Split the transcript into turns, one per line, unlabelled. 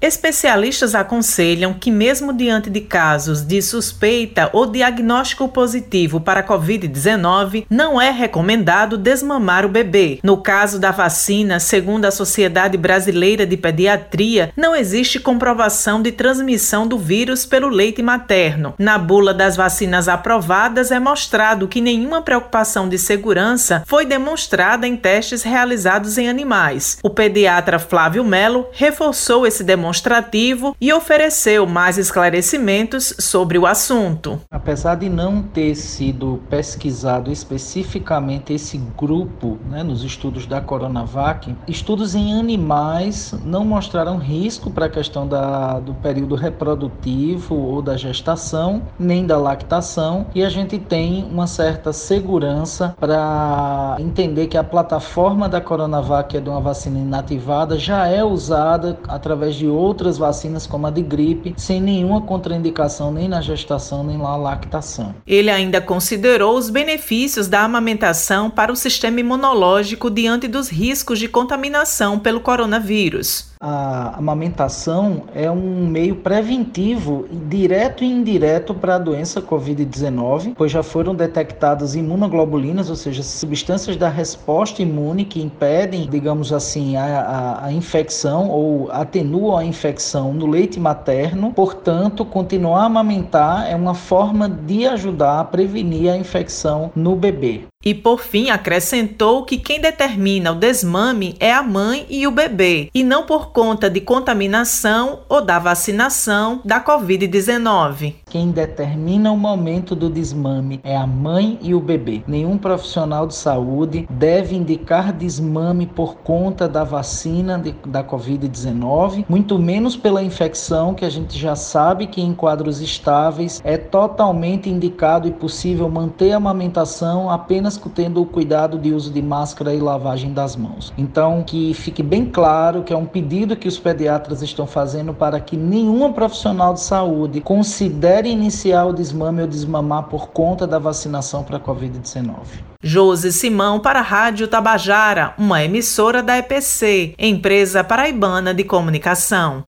Especialistas aconselham que, mesmo diante de casos de suspeita ou diagnóstico positivo para a Covid-19, não é recomendado desmamar o bebê. No caso da vacina, segundo a Sociedade Brasileira de Pediatria, não existe comprovação de transmissão do vírus pelo leite materno. Na bula das vacinas aprovadas, é mostrado que nenhuma preocupação de segurança foi demonstrada em testes realizados em animais. O pediatra Flávio Melo reforçou esse demonstrativo demonstrativo e ofereceu mais esclarecimentos sobre o assunto.
Apesar de não ter sido pesquisado especificamente esse grupo né, nos estudos da Coronavac, estudos em animais não mostraram risco para a questão da, do período reprodutivo ou da gestação, nem da lactação, e a gente tem uma certa segurança para entender que a plataforma da Coronavac, que é de uma vacina inativada, já é usada através de outras vacinas, como a de gripe, sem nenhuma contraindicação nem na gestação nem na lactação.
Ele ainda considerou os benefícios da amamentação para o sistema imunológico diante dos riscos de contaminação pelo coronavírus.
A amamentação é um meio preventivo, direto e indireto para a doença Covid-19, pois já foram detectadas imunoglobulinas, ou seja, substâncias da resposta imune que impedem, digamos assim, a, a, a infecção ou atenuam a infecção no leite materno. Portanto, continuar a amamentar é uma forma de ajudar a prevenir a infecção no bebê.
E por fim acrescentou que quem determina o desmame é a mãe e o bebê, e não por conta de contaminação ou da vacinação da Covid-19.
Quem determina o momento do desmame é a mãe e o bebê. Nenhum profissional de saúde deve indicar desmame por conta da vacina de, da Covid-19, muito menos pela infecção, que a gente já sabe que em quadros estáveis é totalmente indicado e possível manter a amamentação apenas tendo o cuidado de uso de máscara e lavagem das mãos. Então, que fique bem claro que é um pedido que os pediatras estão fazendo para que nenhuma profissional de saúde considere iniciar o desmame ou desmamar por conta da vacinação para a Covid-19.
Josi Simão para a Rádio Tabajara, uma emissora da EPC, empresa paraibana de comunicação.